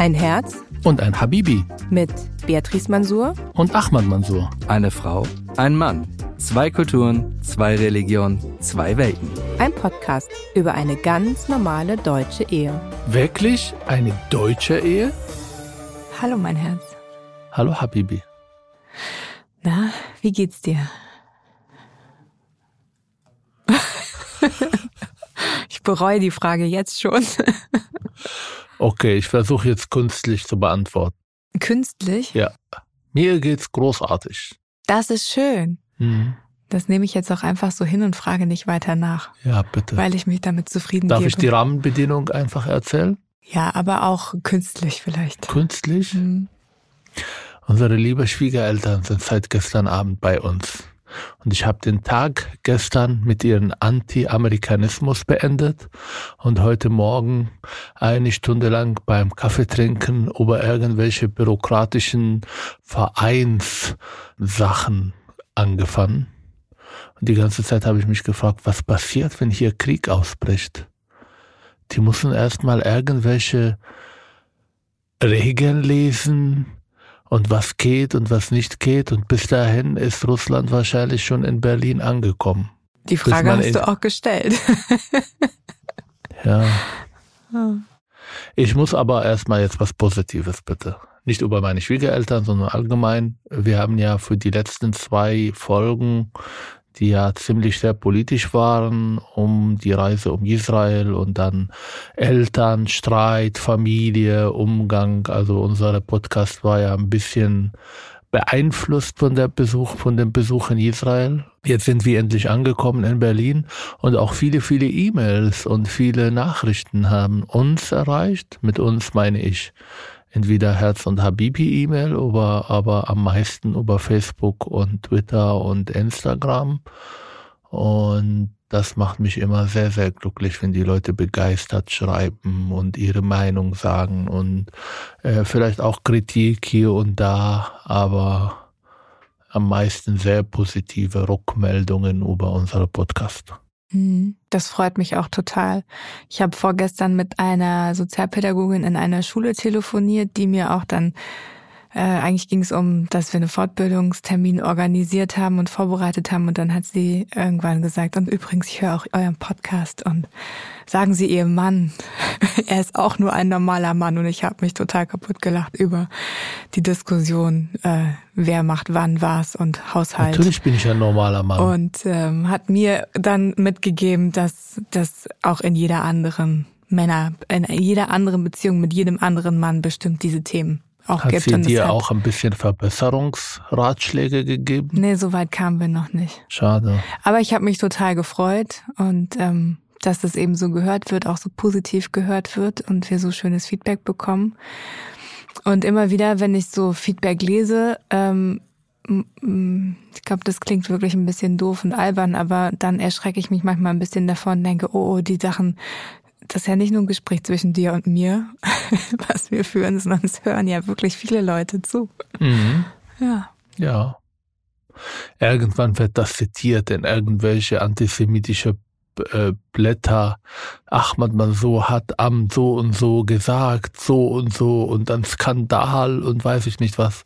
Ein Herz und ein Habibi mit Beatrice Mansour und Ahmad Mansour. Eine Frau, ein Mann. Zwei Kulturen, zwei Religionen, zwei Welten. Ein Podcast über eine ganz normale deutsche Ehe. Wirklich eine deutsche Ehe? Hallo mein Herz. Hallo Habibi. Na, wie geht's dir? ich bereue die Frage jetzt schon. okay, ich versuche jetzt künstlich zu beantworten. Künstlich? Ja. Mir geht's großartig. Das ist schön. Mhm. Das nehme ich jetzt auch einfach so hin und frage nicht weiter nach. Ja, bitte. Weil ich mich damit zufrieden Darf gebe. ich die Rahmenbedingung einfach erzählen? Ja, aber auch künstlich vielleicht. Künstlich? Mhm. Unsere liebe Schwiegereltern sind seit gestern Abend bei uns. Und ich habe den Tag gestern mit ihrem Anti-Amerikanismus beendet und heute Morgen eine Stunde lang beim Kaffeetrinken über irgendwelche bürokratischen Vereinssachen angefangen. Und die ganze Zeit habe ich mich gefragt, was passiert, wenn hier Krieg ausbricht? Die müssen erstmal irgendwelche Regeln lesen, und was geht und was nicht geht. Und bis dahin ist Russland wahrscheinlich schon in Berlin angekommen. Die Frage hast du auch gestellt. ja. Ich muss aber erstmal jetzt was Positives bitte. Nicht über meine Schwiegereltern, sondern allgemein. Wir haben ja für die letzten zwei Folgen die ja ziemlich sehr politisch waren, um die Reise um Israel und dann Eltern, Streit, Familie, Umgang. Also unser Podcast war ja ein bisschen beeinflusst von der Besuch, von dem Besuch in Israel. Jetzt sind wir endlich angekommen in Berlin und auch viele, viele E-Mails und viele Nachrichten haben uns erreicht. Mit uns meine ich entweder Herz und Habibi E-Mail, aber, aber am meisten über Facebook und Twitter und Instagram. Und das macht mich immer sehr, sehr glücklich, wenn die Leute begeistert schreiben und ihre Meinung sagen und äh, vielleicht auch Kritik hier und da, aber am meisten sehr positive Rückmeldungen über unsere Podcast. Mhm. Das freut mich auch total. Ich habe vorgestern mit einer Sozialpädagogin in einer Schule telefoniert, die mir auch dann äh, eigentlich ging es um, dass wir einen Fortbildungstermin organisiert haben und vorbereitet haben. Und dann hat sie irgendwann gesagt, und übrigens, ich höre auch euren Podcast und sagen Sie Ihrem Mann, er ist auch nur ein normaler Mann. Und ich habe mich total kaputt gelacht über die Diskussion, äh, wer macht wann was und Haushalt. Natürlich bin ich ein normaler Mann. Und ähm, hat mir dann mitgegeben, dass das auch in jeder anderen Männer, in jeder anderen Beziehung mit jedem anderen Mann bestimmt diese Themen auch hat gibt. sie dir hat, auch ein bisschen Verbesserungsratschläge gegeben? Nee, so weit kamen wir noch nicht. Schade. Aber ich habe mich total gefreut und ähm, dass das eben so gehört wird, auch so positiv gehört wird und wir so schönes Feedback bekommen. Und immer wieder, wenn ich so Feedback lese, ähm, ich glaube, das klingt wirklich ein bisschen doof und albern, aber dann erschrecke ich mich manchmal ein bisschen davon und denke, oh, oh, die Sachen das ist ja nicht nur ein Gespräch zwischen dir und mir, was wir führen, sondern es hören ja wirklich viele Leute zu. Mhm. Ja. Ja. Irgendwann wird das zitiert in irgendwelche antisemitische äh, Blätter. Ahmad Mansour hat am so und so gesagt, so und so und dann Skandal und weiß ich nicht was.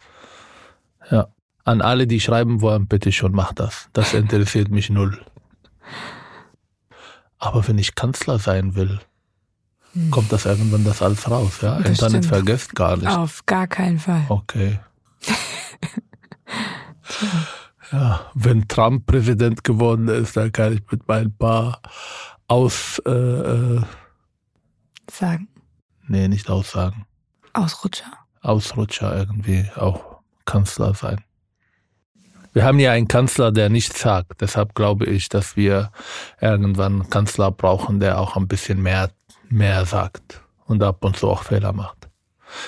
Ja. An alle, die schreiben wollen, bitte schon, mach das. Das interessiert mich null. Aber wenn ich Kanzler sein will. Kommt das irgendwann das alles raus, ja? Das Internet stimmt. vergesst gar nicht. Auf gar keinen Fall. Okay. ja, wenn Trump Präsident geworden ist, dann kann ich mit meinen paar Aus äh, äh, sagen. Nee, nicht aussagen. Ausrutscher. Ausrutscher irgendwie auch Kanzler sein. Wir haben ja einen Kanzler, der nichts sagt. Deshalb glaube ich, dass wir irgendwann einen Kanzler brauchen, der auch ein bisschen mehr, mehr sagt und ab und zu auch Fehler macht.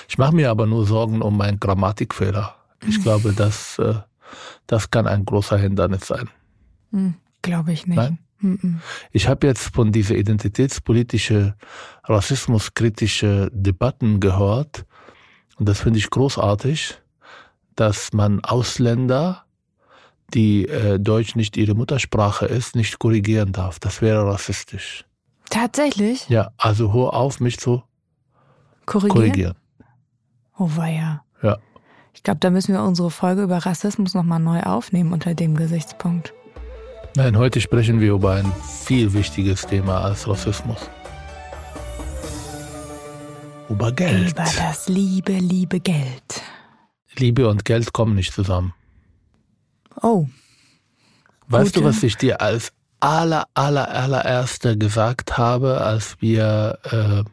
Ich mache mir aber nur Sorgen um meinen Grammatikfehler. Ich glaube, dass äh, das kann ein großer Hindernis sein. Hm, glaube ich nicht. Nein? Mhm. Ich habe jetzt von dieser identitätspolitische, rassismuskritische Debatten gehört und das finde ich großartig, dass man Ausländer die äh, Deutsch nicht ihre Muttersprache ist, nicht korrigieren darf. Das wäre rassistisch. Tatsächlich? Ja, also hör auf, mich zu korrigieren. korrigieren. Oh weia. Ja. Ich glaube, da müssen wir unsere Folge über Rassismus nochmal neu aufnehmen unter dem Gesichtspunkt. Nein, heute sprechen wir über ein viel wichtiges Thema als Rassismus. Über Geld. Über das liebe, liebe Geld. Liebe und Geld kommen nicht zusammen. Oh. Weißt Gute. du, was ich dir als aller, aller, allererster gesagt habe, als wir äh,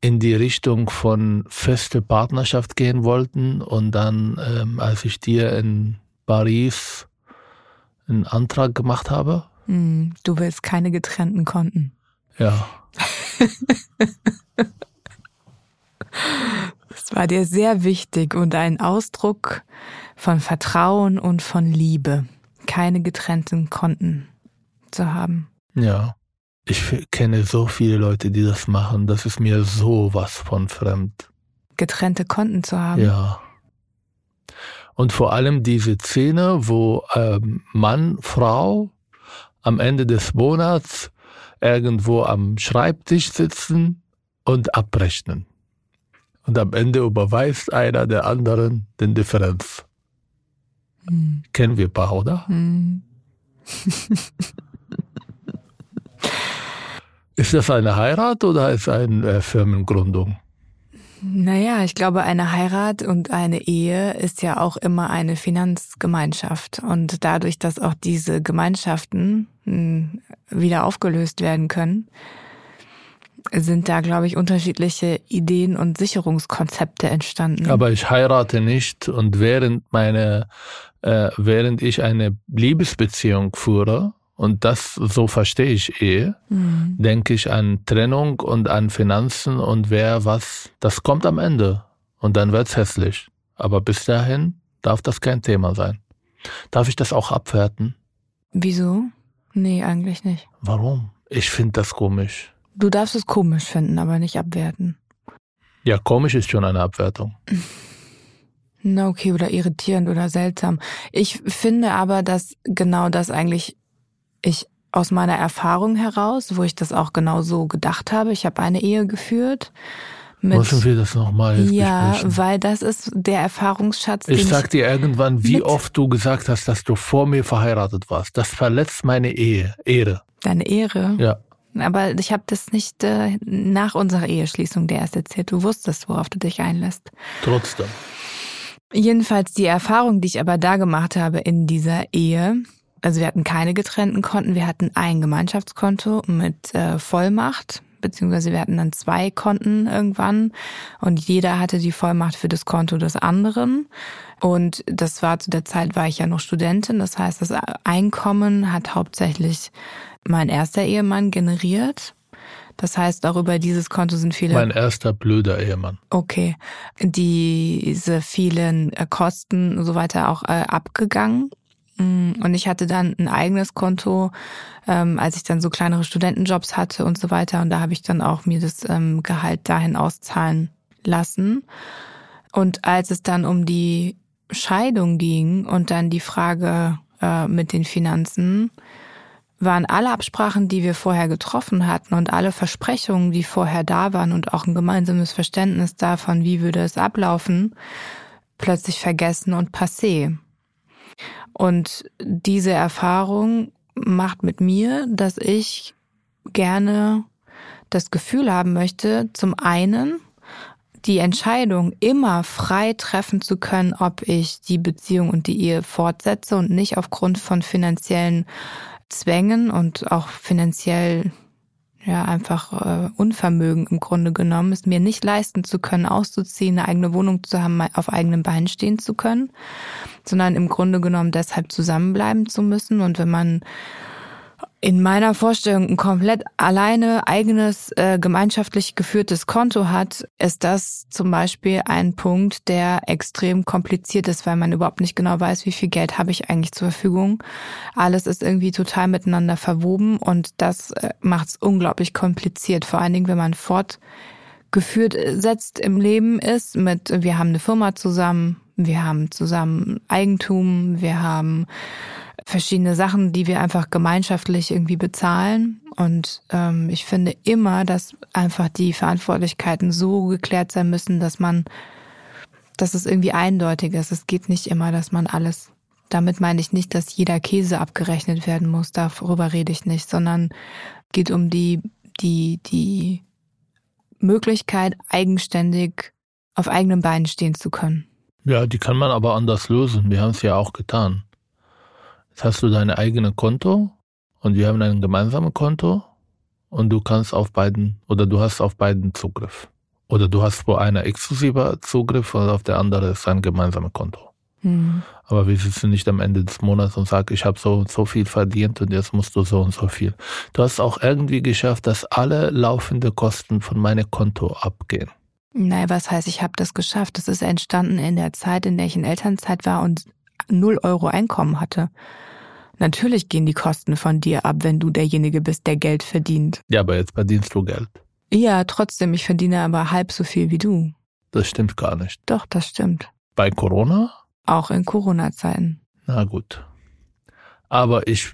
in die Richtung von feste Partnerschaft gehen wollten und dann, ähm, als ich dir in Paris einen Antrag gemacht habe? Hm, du willst keine getrennten Konten. Ja. Das war dir sehr wichtig und ein Ausdruck von Vertrauen und von Liebe. Keine getrennten Konten zu haben. Ja. Ich kenne so viele Leute, die das machen. Das ist mir sowas von fremd. Getrennte Konten zu haben. Ja. Und vor allem diese Szene, wo ähm, Mann, Frau am Ende des Monats irgendwo am Schreibtisch sitzen und abrechnen. Und am Ende überweist einer der anderen den Differenz. Hm. Kennen wir ein paar, oder? Hm. Ist das eine Heirat oder ist eine äh, Firmengründung? Naja, ich glaube, eine Heirat und eine Ehe ist ja auch immer eine Finanzgemeinschaft. Und dadurch, dass auch diese Gemeinschaften hm, wieder aufgelöst werden können, sind da, glaube ich, unterschiedliche Ideen und Sicherungskonzepte entstanden. Aber ich heirate nicht und während meine, äh, während ich eine Liebesbeziehung führe, und das so verstehe ich Ehe, Hm. denke ich an Trennung und an Finanzen und wer was, das kommt am Ende und dann wird's hässlich. Aber bis dahin darf das kein Thema sein. Darf ich das auch abwerten? Wieso? Nee, eigentlich nicht. Warum? Ich finde das komisch. Du darfst es komisch finden, aber nicht abwerten. Ja, komisch ist schon eine Abwertung. Na okay, oder irritierend oder seltsam. Ich finde aber, dass genau das eigentlich ich aus meiner Erfahrung heraus, wo ich das auch genau so gedacht habe, ich habe eine Ehe geführt. Mit, Müssen wir das nochmal ja, besprechen? weil das ist der Erfahrungsschatz, Ich sag dir irgendwann, wie oft du gesagt hast, dass du vor mir verheiratet warst. Das verletzt meine Ehe, Ehre. deine Ehre. Ja. Aber ich habe das nicht äh, nach unserer Eheschließung der erst erzählt. Du wusstest, worauf du dich einlässt. Trotzdem. Jedenfalls die Erfahrung, die ich aber da gemacht habe in dieser Ehe, also wir hatten keine getrennten Konten, wir hatten ein Gemeinschaftskonto mit äh, Vollmacht, beziehungsweise wir hatten dann zwei Konten irgendwann und jeder hatte die Vollmacht für das Konto des anderen. Und das war zu der Zeit, war ich ja noch Studentin, das heißt, das Einkommen hat hauptsächlich mein erster Ehemann generiert. Das heißt, auch über dieses Konto sind viele Mein erster blöder Ehemann. Okay, diese vielen äh, Kosten und so weiter auch äh, abgegangen. Mm, Und ich hatte dann ein eigenes Konto, ähm, als ich dann so kleinere Studentenjobs hatte und so weiter. Und da habe ich dann auch mir das ähm, Gehalt dahin auszahlen lassen. Und als es dann um die Scheidung ging und dann die Frage äh, mit den Finanzen, waren alle Absprachen, die wir vorher getroffen hatten und alle Versprechungen, die vorher da waren und auch ein gemeinsames Verständnis davon, wie würde es ablaufen, plötzlich vergessen und passé. Und diese Erfahrung macht mit mir, dass ich gerne das Gefühl haben möchte, zum einen die Entscheidung immer frei treffen zu können, ob ich die Beziehung und die Ehe fortsetze und nicht aufgrund von finanziellen Zwängen und auch finanziell ja einfach äh, Unvermögen im Grunde genommen, es mir nicht leisten zu können, auszuziehen, eine eigene Wohnung zu haben, auf eigenen Beinen stehen zu können, sondern im Grunde genommen deshalb zusammenbleiben zu müssen. Und wenn man in meiner Vorstellung ein komplett alleine eigenes äh, gemeinschaftlich geführtes Konto hat, ist das zum Beispiel ein Punkt, der extrem kompliziert ist, weil man überhaupt nicht genau weiß, wie viel Geld habe ich eigentlich zur Verfügung. Alles ist irgendwie total miteinander verwoben und das äh, macht es unglaublich kompliziert, vor allen Dingen, wenn man fortgeführt äh, setzt im Leben ist mit, wir haben eine Firma zusammen, wir haben zusammen Eigentum, wir haben verschiedene Sachen, die wir einfach gemeinschaftlich irgendwie bezahlen. Und ähm, ich finde immer, dass einfach die Verantwortlichkeiten so geklärt sein müssen, dass man, dass es irgendwie eindeutig ist. Es geht nicht immer, dass man alles. Damit meine ich nicht, dass jeder Käse abgerechnet werden muss. Darüber rede ich nicht, sondern geht um die die die Möglichkeit, eigenständig auf eigenen Beinen stehen zu können. Ja, die kann man aber anders lösen. Wir haben es ja auch getan. Jetzt hast du dein eigenes Konto und wir haben ein gemeinsames Konto und du kannst auf beiden oder du hast auf beiden Zugriff. Oder du hast wo einer exklusiver Zugriff und auf der andere ist ein gemeinsames Konto. Mhm. Aber wir sitzen nicht am Ende des Monats und sagen, ich habe so und so viel verdient und jetzt musst du so und so viel. Du hast auch irgendwie geschafft, dass alle laufende Kosten von meinem Konto abgehen. Nein, was heißt, ich habe das geschafft? Das ist entstanden in der Zeit, in der ich in Elternzeit war und null Euro Einkommen hatte. Natürlich gehen die Kosten von dir ab, wenn du derjenige bist, der Geld verdient. Ja, aber jetzt verdienst du Geld. Ja, trotzdem, ich verdiene aber halb so viel wie du. Das stimmt gar nicht. Doch, das stimmt. Bei Corona? Auch in Corona-Zeiten. Na gut. Aber ich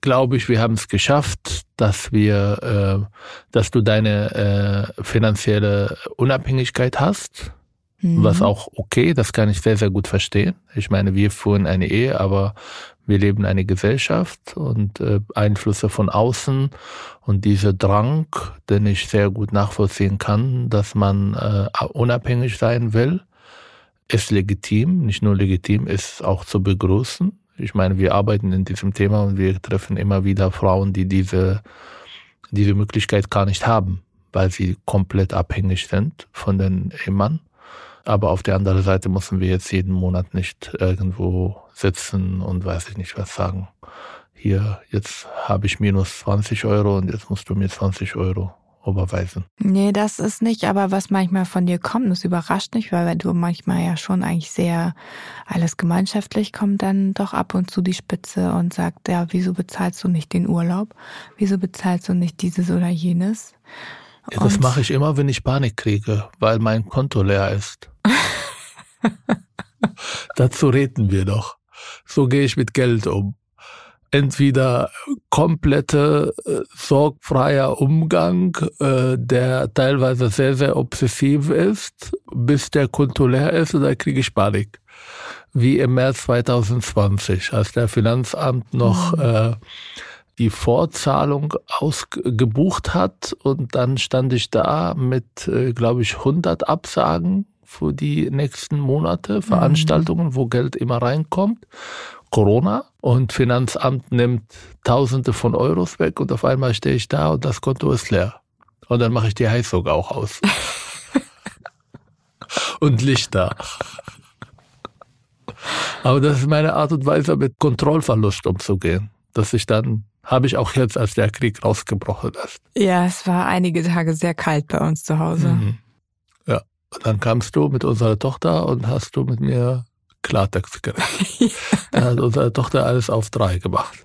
glaube ich, wir haben es geschafft, dass wir, äh, dass du deine äh, finanzielle Unabhängigkeit hast, mhm. was auch okay, das kann ich sehr, sehr gut verstehen. Ich meine, wir führen eine Ehe, aber wir leben eine Gesellschaft und äh, Einflüsse von außen und dieser Drang, den ich sehr gut nachvollziehen kann, dass man äh, unabhängig sein will, ist legitim, nicht nur legitim, ist auch zu begrüßen. Ich meine, wir arbeiten in diesem Thema und wir treffen immer wieder Frauen, die diese, diese Möglichkeit gar nicht haben, weil sie komplett abhängig sind von den Ehemann. Aber auf der anderen Seite müssen wir jetzt jeden Monat nicht irgendwo sitzen und weiß ich nicht was sagen. Hier, jetzt habe ich minus 20 Euro und jetzt musst du mir 20 Euro überweisen. Nee, das ist nicht, aber was manchmal von dir kommt, das überrascht nicht, weil du manchmal ja schon eigentlich sehr alles gemeinschaftlich kommt, dann doch ab und zu die Spitze und sagt, ja, wieso bezahlst du nicht den Urlaub? Wieso bezahlst du nicht dieses oder jenes? Ja, das mache ich immer, wenn ich Panik kriege, weil mein Konto leer ist. Dazu reden wir doch. So gehe ich mit Geld um entweder komplette äh, sorgfreier Umgang, äh, der teilweise sehr, sehr obsessiv ist, bis der Konto leer ist und dann kriege ich Panik. Wie im März 2020, als der Finanzamt noch mhm. äh, die Vorzahlung ausgebucht hat und dann stand ich da mit, äh, glaube ich, 100 Absagen für die nächsten Monate, mhm. Veranstaltungen, mhm. wo Geld immer reinkommt. Corona und Finanzamt nimmt Tausende von Euros weg und auf einmal stehe ich da und das Konto ist leer. Und dann mache ich die Heizung auch aus. und Lichter. Aber das ist meine Art und Weise, mit Kontrollverlust umzugehen. Dass ich dann, habe ich auch jetzt, als der Krieg rausgebrochen ist. Ja, es war einige Tage sehr kalt bei uns zu Hause. Mhm. Ja, und dann kamst du mit unserer Tochter und hast du mit mir Klartext geredet. da hat unsere Tochter alles auf drei gemacht.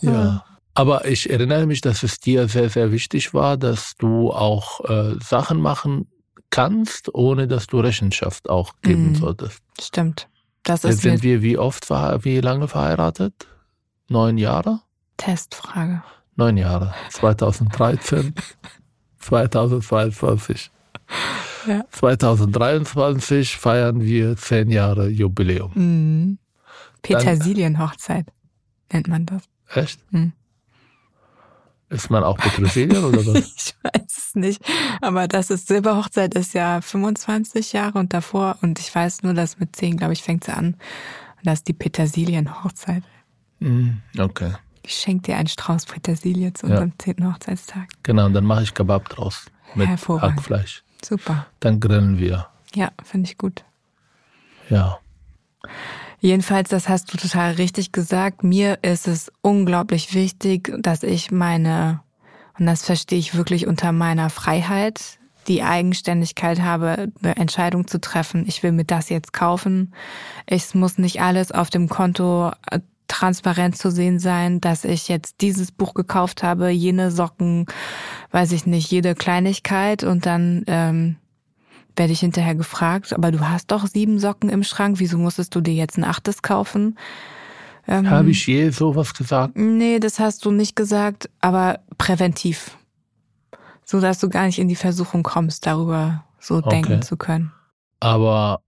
Ja. Aber ich erinnere mich, dass es dir sehr, sehr wichtig war, dass du auch äh, Sachen machen kannst, ohne dass du Rechenschaft auch geben mhm. solltest. Stimmt. Das Jetzt sind wir wie oft, wie lange verheiratet? Neun Jahre? Testfrage. Neun Jahre. 2013, 2022. Ja. 2023 feiern wir zehn Jahre Jubiläum. Mhm. Petersilienhochzeit nennt man das. Echt? Mhm. Ist man auch Petersilien oder was? ich weiß es nicht. Aber das ist Silberhochzeit ist ja 25 Jahre und davor und ich weiß nur, dass mit 10, glaube ich, fängt sie an. Und das ist die Petersilienhochzeit. Mhm, okay. Ich schenke dir einen Strauß Petersilie zu unserem ja. 10. Hochzeitstag. Genau, und dann mache ich Kebab draus. Mit Hackfleisch. Super. Dann grillen wir. Ja, finde ich gut. Ja. Jedenfalls, das hast du total richtig gesagt. Mir ist es unglaublich wichtig, dass ich meine, und das verstehe ich wirklich unter meiner Freiheit, die Eigenständigkeit habe, eine Entscheidung zu treffen. Ich will mir das jetzt kaufen. Es muss nicht alles auf dem Konto transparent zu sehen sein, dass ich jetzt dieses Buch gekauft habe, jene Socken, weiß ich nicht, jede Kleinigkeit und dann ähm, werde ich hinterher gefragt, aber du hast doch sieben Socken im Schrank, wieso musstest du dir jetzt ein achtes kaufen? Ähm, Habe ich je sowas gesagt? Nee, das hast du nicht gesagt, aber präventiv. So dass du gar nicht in die Versuchung kommst, darüber so okay. denken zu können. Aber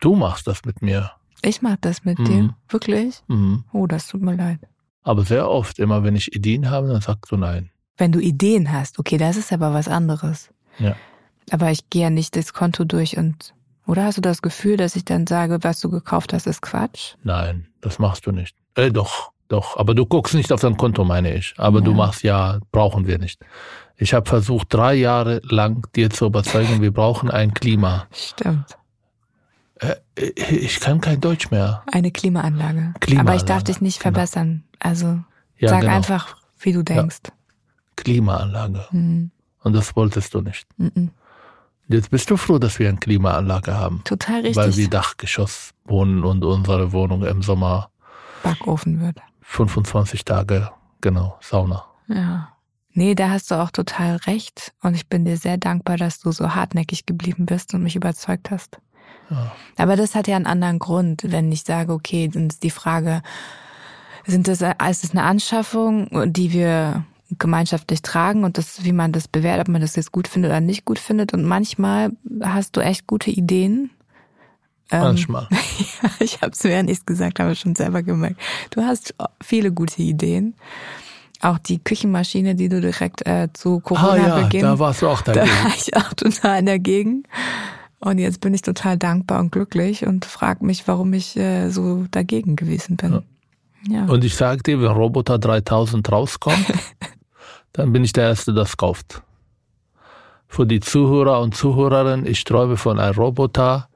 du machst das mit mir. Ich mach das mit mhm. dir? Wirklich? Mhm. Oh, das tut mir leid. Aber sehr oft, immer wenn ich Ideen habe, dann sagst du nein. Wenn du Ideen hast, okay, das ist aber was anderes. Ja. Aber ich gehe ja nicht das Konto durch und oder hast du das Gefühl, dass ich dann sage, was du gekauft hast, ist Quatsch? Nein, das machst du nicht. Äh, doch, doch. Aber du guckst nicht auf dein Konto, meine ich. Aber ja. du machst ja, brauchen wir nicht. Ich habe versucht, drei Jahre lang dir zu überzeugen, wir brauchen ein Klima. Stimmt. Äh, ich kann kein Deutsch mehr. Eine Klimaanlage. Klimaanlage. Aber ich darf dich nicht genau. verbessern. Also ja, sag genau. einfach, wie du denkst. Ja. Klimaanlage. Mhm. Und das wolltest du nicht. Mhm. Jetzt bist du froh, dass wir eine Klimaanlage haben. Total richtig. Weil wir Dachgeschoss wohnen und unsere Wohnung im Sommer Backofen wird. 25 Tage, genau, Sauna. Ja. Nee, da hast du auch total recht. Und ich bin dir sehr dankbar, dass du so hartnäckig geblieben bist und mich überzeugt hast. Ja. Aber das hat ja einen anderen Grund, wenn ich sage, okay, dann ist die Frage, sind das, ist es eine Anschaffung, die wir gemeinschaftlich tragen und das, wie man das bewertet, ob man das jetzt gut findet oder nicht gut findet. Und manchmal hast du echt gute Ideen. Ähm, manchmal. ja, ich habe es während ich es gesagt habe schon selber gemerkt. Du hast viele gute Ideen. Auch die Küchenmaschine, die du direkt äh, zu Corona-Beginn. Ah, ja, da warst du auch dagegen. Da war ich auch total dagegen. Und jetzt bin ich total dankbar und glücklich und frage mich, warum ich äh, so dagegen gewesen bin. Ja. Ja. Und ich sage dir, wenn Roboter 3000 rauskommt, dann bin ich der Erste, der das kauft. Für die Zuhörer und Zuhörerinnen, ich träume von einem Roboter,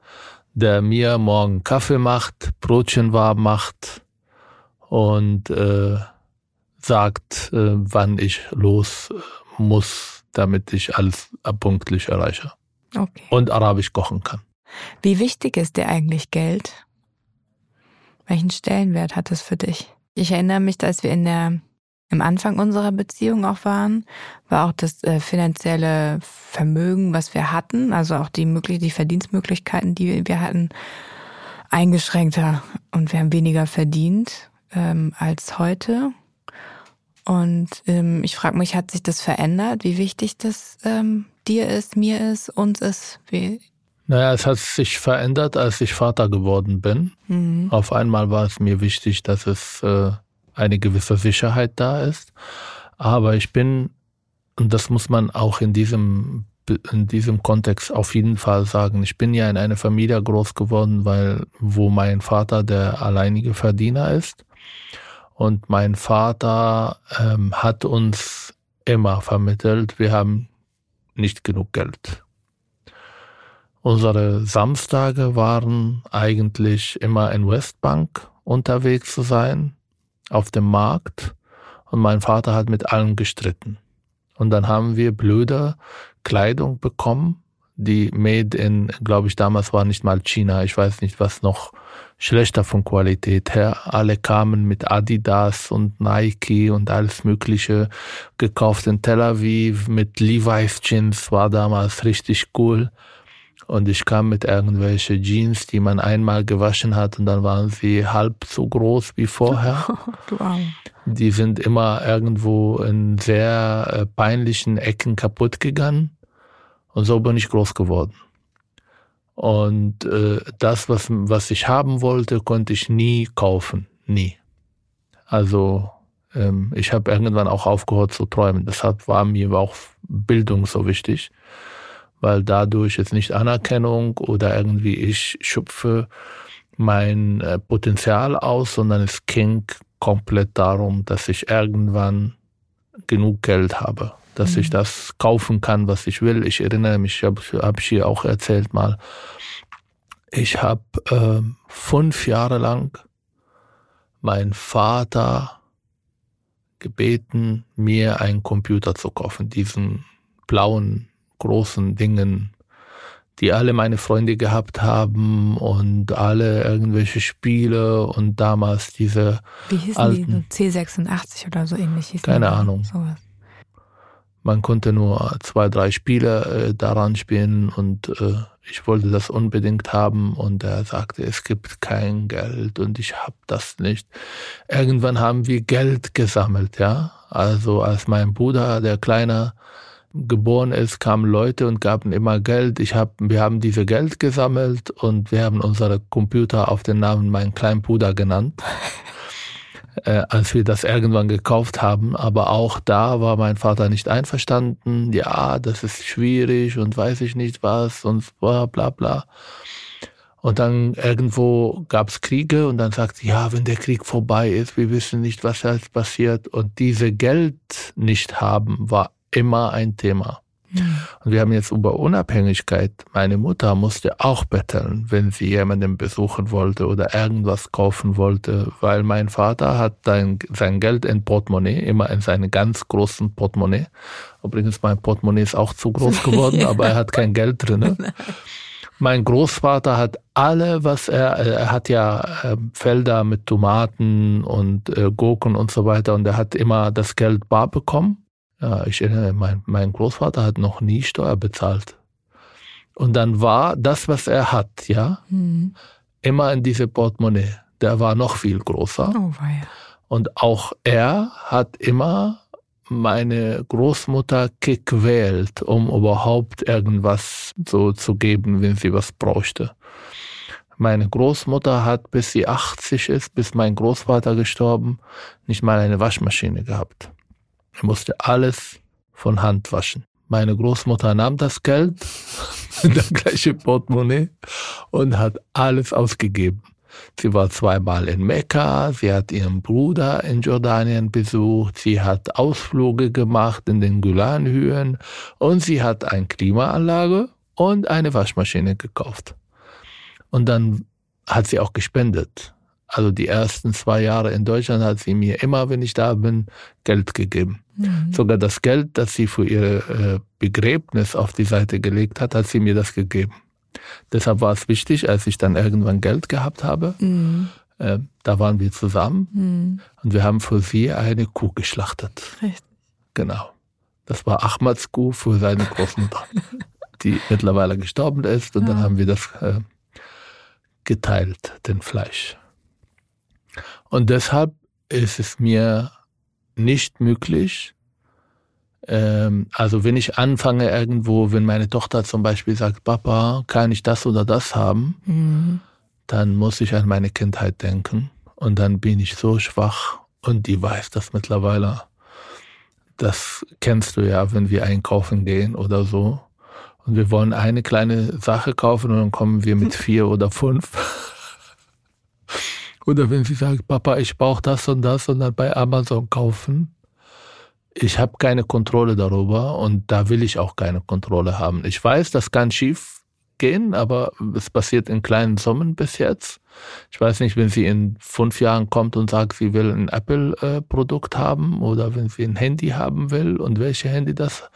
der mir morgen Kaffee macht, Brotchen warm macht und äh, sagt, äh, wann ich los muss, damit ich alles pünktlich erreiche. Okay. Und Arabisch kochen kann. Wie wichtig ist dir eigentlich Geld? Welchen Stellenwert hat es für dich? Ich erinnere mich, dass wir in der im Anfang unserer Beziehung auch waren, war auch das äh, finanzielle Vermögen, was wir hatten, also auch die möglich die Verdienstmöglichkeiten, die wir hatten, eingeschränkter und wir haben weniger verdient ähm, als heute. Und ähm, ich frage mich, hat sich das verändert? Wie wichtig das ähm, dir ist, mir ist, uns ist? Wie naja, es hat sich verändert, als ich Vater geworden bin. Mhm. Auf einmal war es mir wichtig, dass es äh, eine gewisse Sicherheit da ist. Aber ich bin, und das muss man auch in diesem, in diesem Kontext auf jeden Fall sagen, ich bin ja in einer Familie groß geworden, weil, wo mein Vater der alleinige Verdiener ist. Und mein Vater ähm, hat uns immer vermittelt, wir haben nicht genug Geld. Unsere Samstage waren eigentlich immer in Westbank unterwegs zu sein auf dem Markt und mein Vater hat mit allen gestritten. Und dann haben wir blöde Kleidung bekommen, die made in, glaube ich, damals war nicht mal China, ich weiß nicht, was noch schlechter von Qualität her. Alle kamen mit Adidas und Nike und alles Mögliche gekauft in Tel Aviv mit Levi's Jeans, war damals richtig cool. Und ich kam mit irgendwelche Jeans, die man einmal gewaschen hat und dann waren sie halb so groß wie vorher. wow. Die sind immer irgendwo in sehr äh, peinlichen Ecken kaputt gegangen. Und so bin ich groß geworden. Und äh, das, was, was ich haben wollte, konnte ich nie kaufen. Nie. Also ähm, ich habe irgendwann auch aufgehört zu träumen. Deshalb war mir auch Bildung so wichtig weil dadurch jetzt nicht Anerkennung oder irgendwie ich schöpfe mein äh, Potenzial aus, sondern es ging komplett darum, dass ich irgendwann genug Geld habe, dass mhm. ich das kaufen kann, was ich will. Ich erinnere mich, habe hab ich hier auch erzählt mal, ich habe äh, fünf Jahre lang meinen Vater gebeten, mir einen Computer zu kaufen, diesen blauen großen Dingen, die alle meine Freunde gehabt haben und alle irgendwelche Spiele und damals diese Wie hießen alten, die? C86 oder so ähnlich hießen Keine Ahnung. Sowas. Man konnte nur zwei, drei Spiele äh, daran spielen und äh, ich wollte das unbedingt haben und er sagte, es gibt kein Geld und ich habe das nicht. Irgendwann haben wir Geld gesammelt, ja. Also als mein Bruder, der Kleine, geboren ist, kamen Leute und gaben immer Geld. Ich hab, wir haben diese Geld gesammelt und wir haben unsere Computer auf den Namen mein kleinen Bruder genannt. äh, als wir das irgendwann gekauft haben. Aber auch da war mein Vater nicht einverstanden. Ja, das ist schwierig und weiß ich nicht was und bla bla bla. Und dann irgendwo gab es Kriege und dann sagt ja, wenn der Krieg vorbei ist, wir wissen nicht, was jetzt passiert. Und diese Geld nicht haben war immer ein Thema. Mhm. Und wir haben jetzt über Unabhängigkeit. Meine Mutter musste auch betteln, wenn sie jemanden besuchen wollte oder irgendwas kaufen wollte, weil mein Vater hat sein, sein Geld in Portemonnaie, immer in seinen ganz großen Portemonnaie. Übrigens, mein Portemonnaie ist auch zu groß geworden, aber er hat kein Geld drin. Mein Großvater hat alle, was er, er hat ja äh, Felder mit Tomaten und äh, Gurken und so weiter und er hat immer das Geld bar bekommen. Ja, ich erinnere, mein, mein Großvater hat noch nie Steuer bezahlt. Und dann war das, was er hat, ja, mhm. immer in diese Portemonnaie. Der war noch viel größer. Oh. Und auch er hat immer meine Großmutter gequält, um überhaupt irgendwas so zu geben, wenn sie was brauchte. Meine Großmutter hat, bis sie 80 ist, bis mein Großvater gestorben, nicht mal eine Waschmaschine gehabt. Er musste alles von Hand waschen. Meine Großmutter nahm das Geld der gleiche Portemonnaie und hat alles ausgegeben. Sie war zweimal in Mekka, sie hat ihren Bruder in Jordanien besucht, sie hat Ausflüge gemacht in den Golanhöhen und sie hat eine Klimaanlage und eine Waschmaschine gekauft. Und dann hat sie auch gespendet. Also die ersten zwei Jahre in Deutschland hat sie mir immer, wenn ich da bin, Geld gegeben. Mhm. Sogar das Geld, das sie für ihr äh, Begräbnis auf die Seite gelegt hat, hat sie mir das gegeben. Deshalb war es wichtig, als ich dann irgendwann Geld gehabt habe, mhm. äh, da waren wir zusammen mhm. und wir haben für sie eine Kuh geschlachtet. Richtig. Genau. Das war Ahmads Kuh für seine Großmutter, die mittlerweile gestorben ist und ja. dann haben wir das äh, geteilt, den Fleisch. Und deshalb ist es mir nicht möglich, ähm, also wenn ich anfange irgendwo, wenn meine Tochter zum Beispiel sagt, Papa, kann ich das oder das haben, mhm. dann muss ich an meine Kindheit denken. Und dann bin ich so schwach und die weiß das mittlerweile. Das kennst du ja, wenn wir einkaufen gehen oder so. Und wir wollen eine kleine Sache kaufen und dann kommen wir mit vier oder fünf. Oder wenn sie sagt, Papa, ich brauche das und das und dann bei Amazon kaufen. Ich habe keine Kontrolle darüber und da will ich auch keine Kontrolle haben. Ich weiß, das kann schief gehen, aber es passiert in kleinen Summen bis jetzt. Ich weiß nicht, wenn sie in fünf Jahren kommt und sagt, sie will ein Apple-Produkt haben oder wenn sie ein Handy haben will und welche Handy das,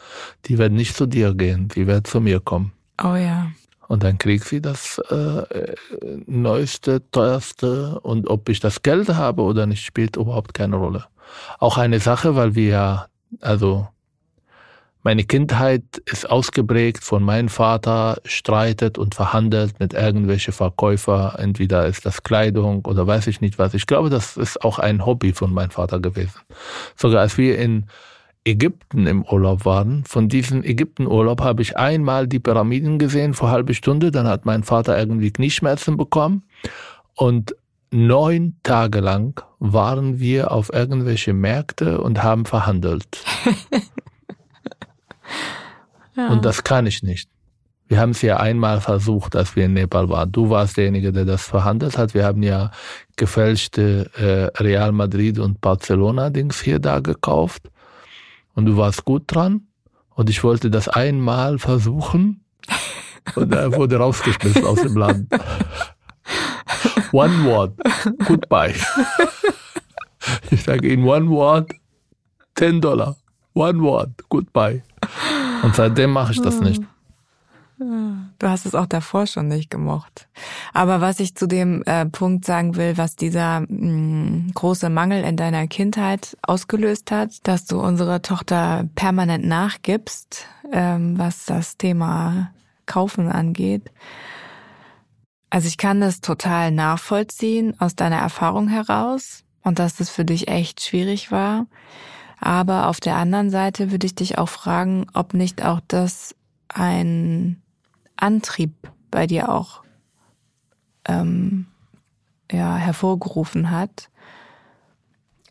die wird nicht zu dir gehen, die wird zu mir kommen. Oh ja. Und dann kriegt sie das äh, neueste, teuerste und ob ich das Geld habe oder nicht, spielt überhaupt keine Rolle. Auch eine Sache, weil wir ja, also meine Kindheit ist ausgeprägt von meinem Vater, streitet und verhandelt mit irgendwelchen Verkäufer. Entweder ist das Kleidung oder weiß ich nicht was. Ich glaube, das ist auch ein Hobby von meinem Vater gewesen. Sogar als wir in Ägypten im Urlaub waren. Von diesem Ägyptenurlaub habe ich einmal die Pyramiden gesehen vor halbe Stunde. Dann hat mein Vater irgendwie Knieschmerzen bekommen. Und neun Tage lang waren wir auf irgendwelche Märkte und haben verhandelt. ja. Und das kann ich nicht. Wir haben es ja einmal versucht, als wir in Nepal waren. Du warst derjenige, der das verhandelt hat. Wir haben ja gefälschte äh, Real Madrid und Barcelona Dings hier da gekauft und du warst gut dran und ich wollte das einmal versuchen und er wurde rausgeschmissen aus dem Land. One word, goodbye. Ich sage in one word, 10 Dollar. One word, goodbye. Und seitdem mache ich das nicht. Du hast es auch davor schon nicht gemocht. Aber was ich zu dem äh, Punkt sagen will, was dieser mh, mm, große Mangel in deiner Kindheit ausgelöst hat, dass du unserer Tochter permanent nachgibst, ähm, was das Thema Kaufen angeht. Also ich kann das total nachvollziehen aus deiner Erfahrung heraus und dass das für dich echt schwierig war. Aber auf der anderen Seite würde ich dich auch fragen, ob nicht auch das ein Antrieb bei dir auch ähm, ja, hervorgerufen hat,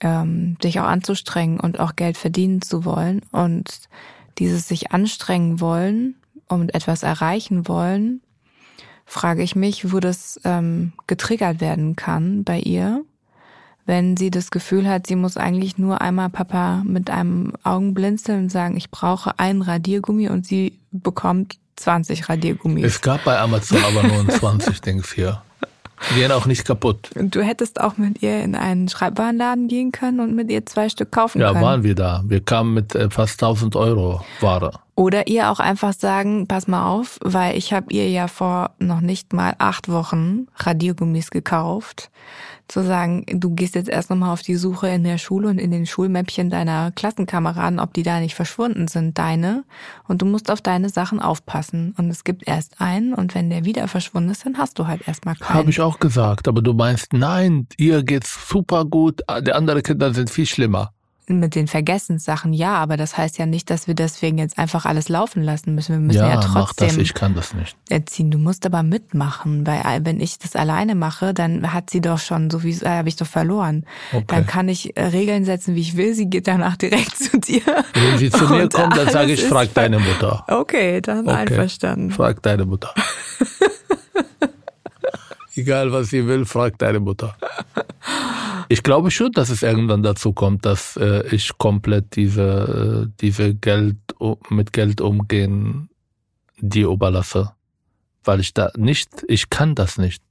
ähm, dich auch anzustrengen und auch Geld verdienen zu wollen und dieses sich anstrengen wollen und etwas erreichen wollen, frage ich mich, wo das ähm, getriggert werden kann bei ihr, wenn sie das Gefühl hat, sie muss eigentlich nur einmal Papa mit einem Augenblinzeln sagen, ich brauche einen Radiergummi und sie bekommt 20 Radiergummis. Es gab bei Amazon aber nur 20 Dings hier. Die gehen auch nicht kaputt. Und du hättest auch mit ihr in einen Schreibwarenladen gehen können und mit ihr zwei Stück kaufen ja, können. Ja, waren wir da. Wir kamen mit äh, fast 1000 Euro Ware. Oder ihr auch einfach sagen, pass mal auf, weil ich habe ihr ja vor noch nicht mal acht Wochen Radiergummis gekauft zu sagen, du gehst jetzt erst nochmal auf die Suche in der Schule und in den Schulmäppchen deiner Klassenkameraden, ob die da nicht verschwunden sind, deine. Und du musst auf deine Sachen aufpassen. Und es gibt erst einen und wenn der wieder verschwunden ist, dann hast du halt erstmal keinen. Habe ich auch gesagt, aber du meinst, nein, ihr geht's super gut, die anderen Kinder sind viel schlimmer mit den Vergessenssachen ja, aber das heißt ja nicht, dass wir deswegen jetzt einfach alles laufen lassen müssen. Wir müssen ja, ja trotzdem mach das, ich kann das nicht. erziehen. Du musst aber mitmachen, weil wenn ich das alleine mache, dann hat sie doch schon, so wie äh, habe ich doch verloren. Okay. Dann kann ich äh, Regeln setzen, wie ich will. Sie geht danach direkt zu dir. Wenn sie zu mir kommt, dann sage ich, frag deine Mutter. Okay, dann okay. einverstanden. Frag deine Mutter. Egal was sie will, frag deine Mutter. Ich glaube schon, dass es irgendwann dazu kommt, dass äh, ich komplett diese, äh, diese Geld, mit Geld umgehen, die überlasse. Weil ich da nicht, ich kann das nicht.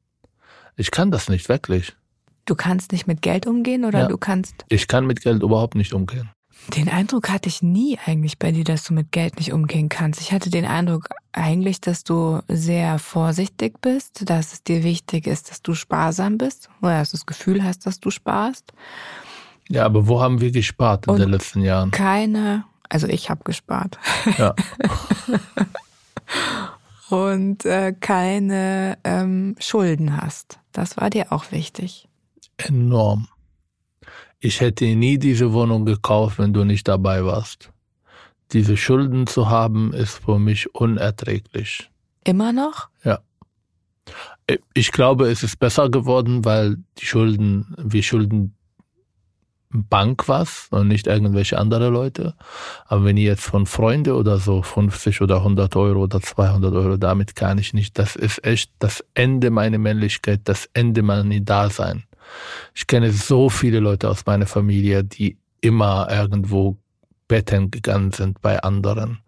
Ich kann das nicht, wirklich. Du kannst nicht mit Geld umgehen oder ja. du kannst? Ich kann mit Geld überhaupt nicht umgehen. Den Eindruck hatte ich nie eigentlich bei dir, dass du mit Geld nicht umgehen kannst. Ich hatte den Eindruck eigentlich, dass du sehr vorsichtig bist, dass es dir wichtig ist, dass du sparsam bist oder dass du das Gefühl hast, dass du sparst. Ja, aber wo haben wir gespart in Und den letzten Jahren? Keine, also ich habe gespart. Ja. Und äh, keine ähm, Schulden hast. Das war dir auch wichtig. Enorm. Ich hätte nie diese Wohnung gekauft, wenn du nicht dabei warst. Diese Schulden zu haben, ist für mich unerträglich. Immer noch? Ja. Ich glaube, es ist besser geworden, weil die Schulden, wir schulden Bank was und nicht irgendwelche andere Leute. Aber wenn ihr jetzt von Freunde oder so 50 oder 100 Euro oder 200 Euro, damit kann ich nicht. Das ist echt das Ende meiner Männlichkeit, das Ende meiner Dasein. Ich kenne so viele Leute aus meiner Familie, die immer irgendwo betten gegangen sind bei anderen.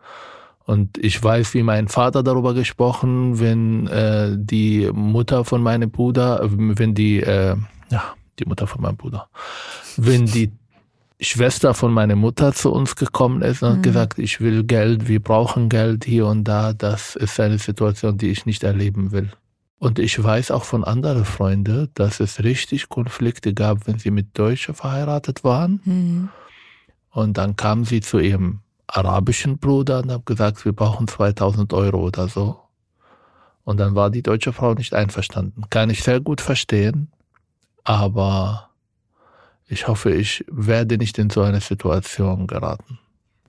Und ich weiß, wie mein Vater darüber gesprochen, wenn äh, die Mutter von meinem Bruder, wenn die, äh, ja, die Mutter von meinem Bruder, wenn die Schwester von meiner Mutter zu uns gekommen ist und mhm. gesagt, ich will Geld, wir brauchen Geld hier und da, das ist eine Situation, die ich nicht erleben will. Und ich weiß auch von anderen Freunden, dass es richtig Konflikte gab, wenn sie mit Deutschen verheiratet waren. Mhm. Und dann kamen sie zu ihrem arabischen Bruder und haben gesagt, wir brauchen 2000 Euro oder so. Und dann war die deutsche Frau nicht einverstanden. Kann ich sehr gut verstehen, aber ich hoffe, ich werde nicht in so eine Situation geraten.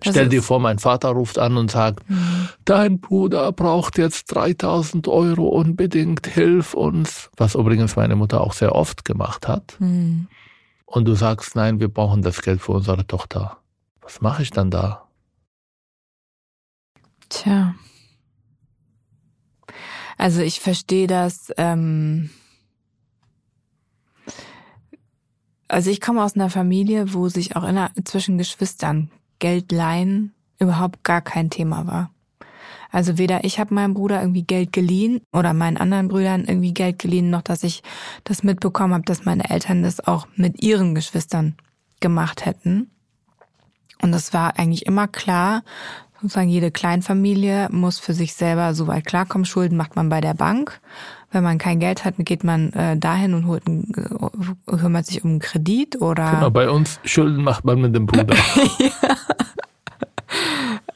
Das Stell dir vor, mein Vater ruft an und sagt, mhm. dein Bruder braucht jetzt 3000 Euro unbedingt, hilf uns. Was übrigens meine Mutter auch sehr oft gemacht hat. Mhm. Und du sagst, nein, wir brauchen das Geld für unsere Tochter. Was mache ich dann da? Tja. Also ich verstehe das. Ähm also ich komme aus einer Familie, wo sich auch in, zwischen Geschwistern Geld leihen überhaupt gar kein Thema war. Also weder ich habe meinem Bruder irgendwie Geld geliehen oder meinen anderen Brüdern irgendwie Geld geliehen, noch dass ich das mitbekommen habe, dass meine Eltern das auch mit ihren Geschwistern gemacht hätten. Und es war eigentlich immer klar, sozusagen jede Kleinfamilie muss für sich selber so weit klarkommen. Schulden macht man bei der Bank. Wenn man kein Geld hat, geht man äh, dahin und holt einen, äh, kümmert sich um einen Kredit oder. Genau, bei uns Schulden macht man mit dem Bruder. ja.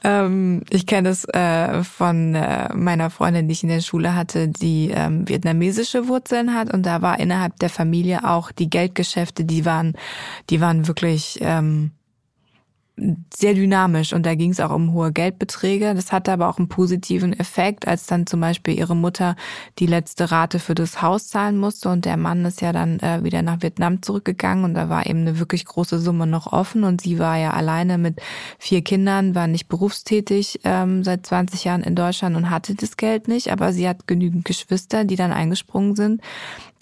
ähm, ich kenne es äh, von äh, meiner Freundin, die ich in der Schule hatte, die ähm, vietnamesische Wurzeln hat und da war innerhalb der Familie auch die Geldgeschäfte, die waren, die waren wirklich ähm, sehr dynamisch und da ging es auch um hohe Geldbeträge. Das hatte aber auch einen positiven Effekt, als dann zum Beispiel ihre Mutter die letzte Rate für das Haus zahlen musste und der Mann ist ja dann äh, wieder nach Vietnam zurückgegangen und da war eben eine wirklich große Summe noch offen und sie war ja alleine mit vier Kindern, war nicht berufstätig ähm, seit 20 Jahren in Deutschland und hatte das Geld nicht, aber sie hat genügend Geschwister, die dann eingesprungen sind,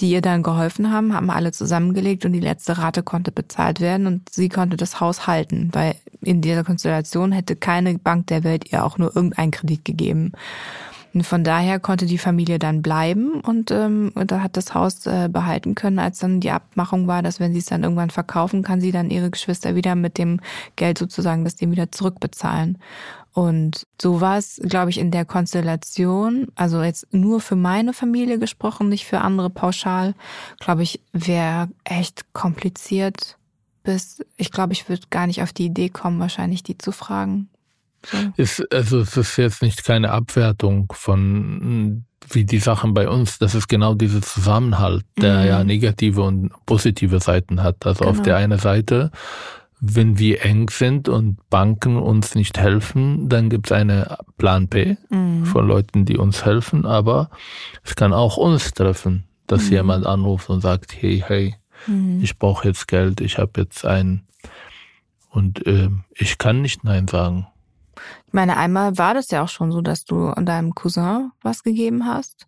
die ihr dann geholfen haben, haben alle zusammengelegt und die letzte Rate konnte bezahlt werden und sie konnte das Haus halten, weil in dieser Konstellation hätte keine Bank der Welt ihr auch nur irgendeinen Kredit gegeben. Und von daher konnte die Familie dann bleiben und, ähm, und da hat das Haus äh, behalten können, als dann die Abmachung war, dass wenn sie es dann irgendwann verkaufen, kann sie dann ihre Geschwister wieder mit dem Geld sozusagen das dem wieder zurückbezahlen. Und so war es, glaube ich, in der Konstellation, also jetzt nur für meine Familie gesprochen, nicht für andere pauschal, glaube ich, wäre echt kompliziert bis, ich glaube, ich würde gar nicht auf die Idee kommen, wahrscheinlich die zu fragen. So. Ist, also es ist jetzt nicht keine Abwertung von wie die Sachen bei uns, das ist genau dieser Zusammenhalt, der mhm. ja negative und positive Seiten hat. Also genau. auf der einen Seite, wenn wir eng sind und Banken uns nicht helfen, dann gibt es eine Plan B mhm. von Leuten, die uns helfen, aber es kann auch uns treffen, dass mhm. jemand anruft und sagt, hey, hey, Mhm. Ich brauche jetzt Geld, ich habe jetzt ein und äh, ich kann nicht Nein sagen. Ich meine, einmal war das ja auch schon so, dass du deinem Cousin was gegeben hast.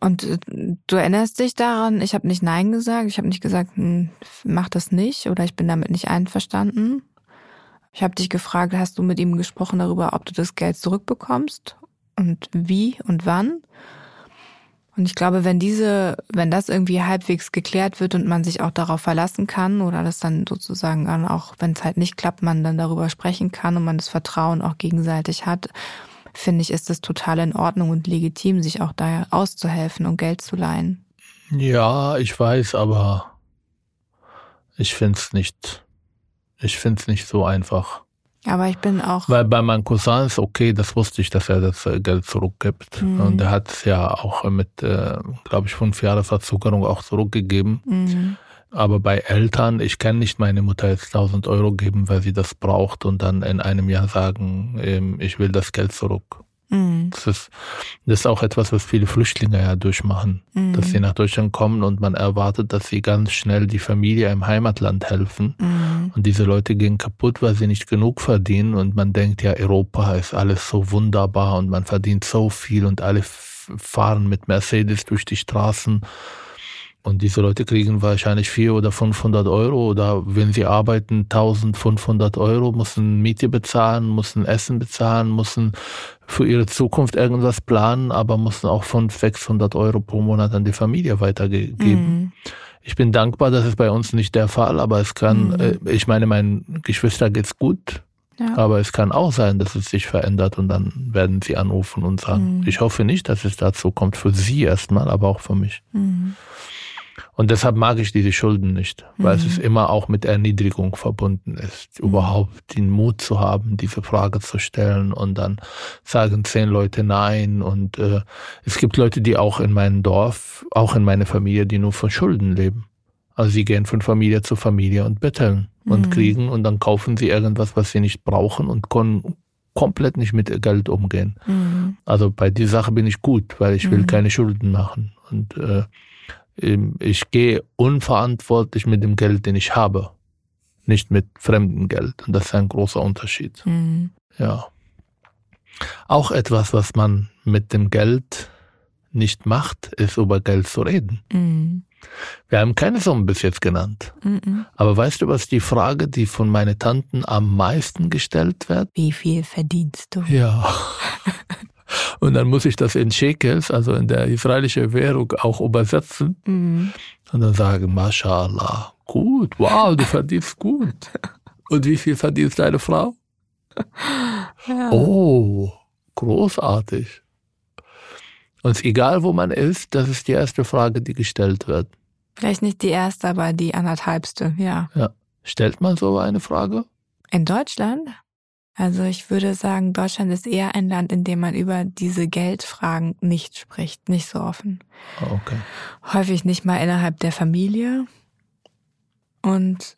Und äh, du erinnerst dich daran, ich habe nicht Nein gesagt, ich habe nicht gesagt, hm, mach das nicht oder ich bin damit nicht einverstanden. Ich habe dich gefragt, hast du mit ihm gesprochen darüber, ob du das Geld zurückbekommst und wie und wann? Und ich glaube, wenn diese, wenn das irgendwie halbwegs geklärt wird und man sich auch darauf verlassen kann oder das dann sozusagen dann auch, wenn es halt nicht klappt, man dann darüber sprechen kann und man das Vertrauen auch gegenseitig hat, finde ich, ist das total in Ordnung und legitim, sich auch da auszuhelfen und Geld zu leihen. Ja, ich weiß, aber ich finde es nicht, ich finde es nicht so einfach. Aber ich bin auch. Weil bei meinem Cousin ist okay, das wusste ich, dass er das äh, Geld zurückgibt. Mhm. Und er hat es ja auch mit, äh, glaube ich, fünf Jahre Verzögerung auch zurückgegeben. Mhm. Aber bei Eltern, ich kann nicht meine Mutter jetzt 1000 Euro geben, weil sie das braucht und dann in einem Jahr sagen, ähm, ich will das Geld zurück. Mhm. Das, ist, das ist auch etwas, was viele Flüchtlinge ja durchmachen, mhm. dass sie nach Deutschland kommen und man erwartet, dass sie ganz schnell die Familie im Heimatland helfen. Mhm. Und diese Leute gehen kaputt, weil sie nicht genug verdienen und man denkt, ja, Europa ist alles so wunderbar und man verdient so viel und alle fahren mit Mercedes durch die Straßen und diese Leute kriegen wahrscheinlich vier oder 500 Euro oder wenn sie arbeiten 1500 Euro, müssen Miete bezahlen, müssen Essen bezahlen, müssen für ihre Zukunft irgendwas planen, aber müssen auch 500, 600 Euro pro Monat an die Familie weitergeben. Mhm. Ich bin dankbar, das ist bei uns nicht der Fall, aber es kann, mhm. Äh, ich meine, meinen Geschwister geht's gut. Ja. Aber es kann auch sein, dass es sich verändert und dann werden sie anrufen und sagen, mhm. ich hoffe nicht, dass es dazu kommt, für sie erstmal, aber auch für mich. Und deshalb mag ich diese Schulden nicht, weil mhm. es immer auch mit Erniedrigung verbunden ist, mhm. überhaupt den Mut zu haben, diese Frage zu stellen und dann sagen zehn Leute nein und äh, es gibt Leute, die auch in meinem Dorf, auch in meiner Familie, die nur von Schulden leben. Also sie gehen von Familie zu Familie und betteln und mhm. kriegen und dann kaufen sie irgendwas, was sie nicht brauchen und können komplett nicht mit Geld umgehen. Mhm. Also bei dieser Sache bin ich gut, weil ich will mhm. keine Schulden machen und äh, ich gehe unverantwortlich mit dem Geld, den ich habe, nicht mit fremdem Geld. Und das ist ein großer Unterschied. Mhm. Ja. Auch etwas, was man mit dem Geld nicht macht, ist über Geld zu reden. Mhm. Wir haben keine Summen bis jetzt genannt. Mhm. Aber weißt du, was die Frage, die von meinen Tanten am meisten gestellt wird? Wie viel verdienst du? Ja. Und dann muss ich das in Shekels, also in der israelischen Währung, auch übersetzen. Mhm. Und dann sagen, Mashallah, gut, wow, du verdienst gut. Und wie viel verdient deine Frau? Ja. Oh, großartig. Und egal, wo man ist, das ist die erste Frage, die gestellt wird. Vielleicht nicht die erste, aber die anderthalbste, ja. Ja. Stellt man so eine Frage? In Deutschland? Also ich würde sagen, Deutschland ist eher ein Land, in dem man über diese Geldfragen nicht spricht, nicht so offen. Ah, okay. Häufig nicht mal innerhalb der Familie. Und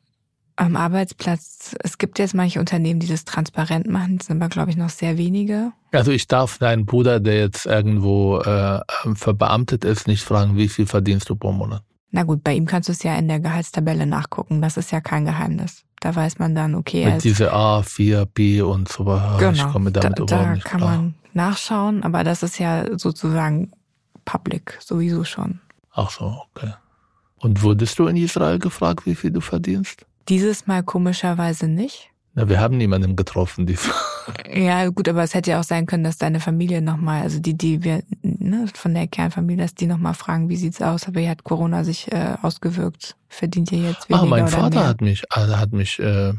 am Arbeitsplatz, es gibt jetzt manche Unternehmen, die das transparent machen, das sind aber, glaube ich, noch sehr wenige. Also ich darf deinen Bruder, der jetzt irgendwo äh, verbeamtet ist, nicht fragen, wie viel verdienst du pro Monat? Na gut, bei ihm kannst du es ja in der Gehaltstabelle nachgucken. Das ist ja kein Geheimnis. Da weiß man dann, okay. Mit diese A, 4, B und so weiter. Genau, ich komme damit da, überhaupt da nicht kann klar. man nachschauen, aber das ist ja sozusagen public, sowieso schon. Ach so, okay. Und wurdest du in Israel gefragt, wie viel du verdienst? Dieses Mal komischerweise nicht. Na, wir haben niemanden getroffen. Die ja, gut, aber es hätte ja auch sein können, dass deine Familie nochmal, also die, die wir, ne, von der Kernfamilie, dass die nochmal fragen, wie sieht's aus, aber wie hat Corona sich äh, ausgewirkt? Verdient ihr jetzt weniger Ah, mein Vater mehr? hat mich, also hat mich äh,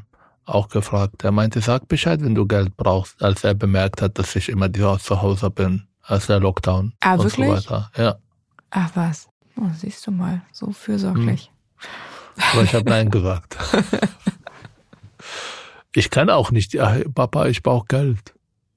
auch gefragt. Er meinte, sag Bescheid, wenn du Geld brauchst, als er bemerkt hat, dass ich immer zu Hause bin, als der Lockdown ah, und wirklich? so weiter. Ja. Ach was, oh, siehst du mal, so fürsorglich. Hm. Aber ich habe Nein gesagt. Ich kann auch nicht, ja, Papa, ich brauche Geld.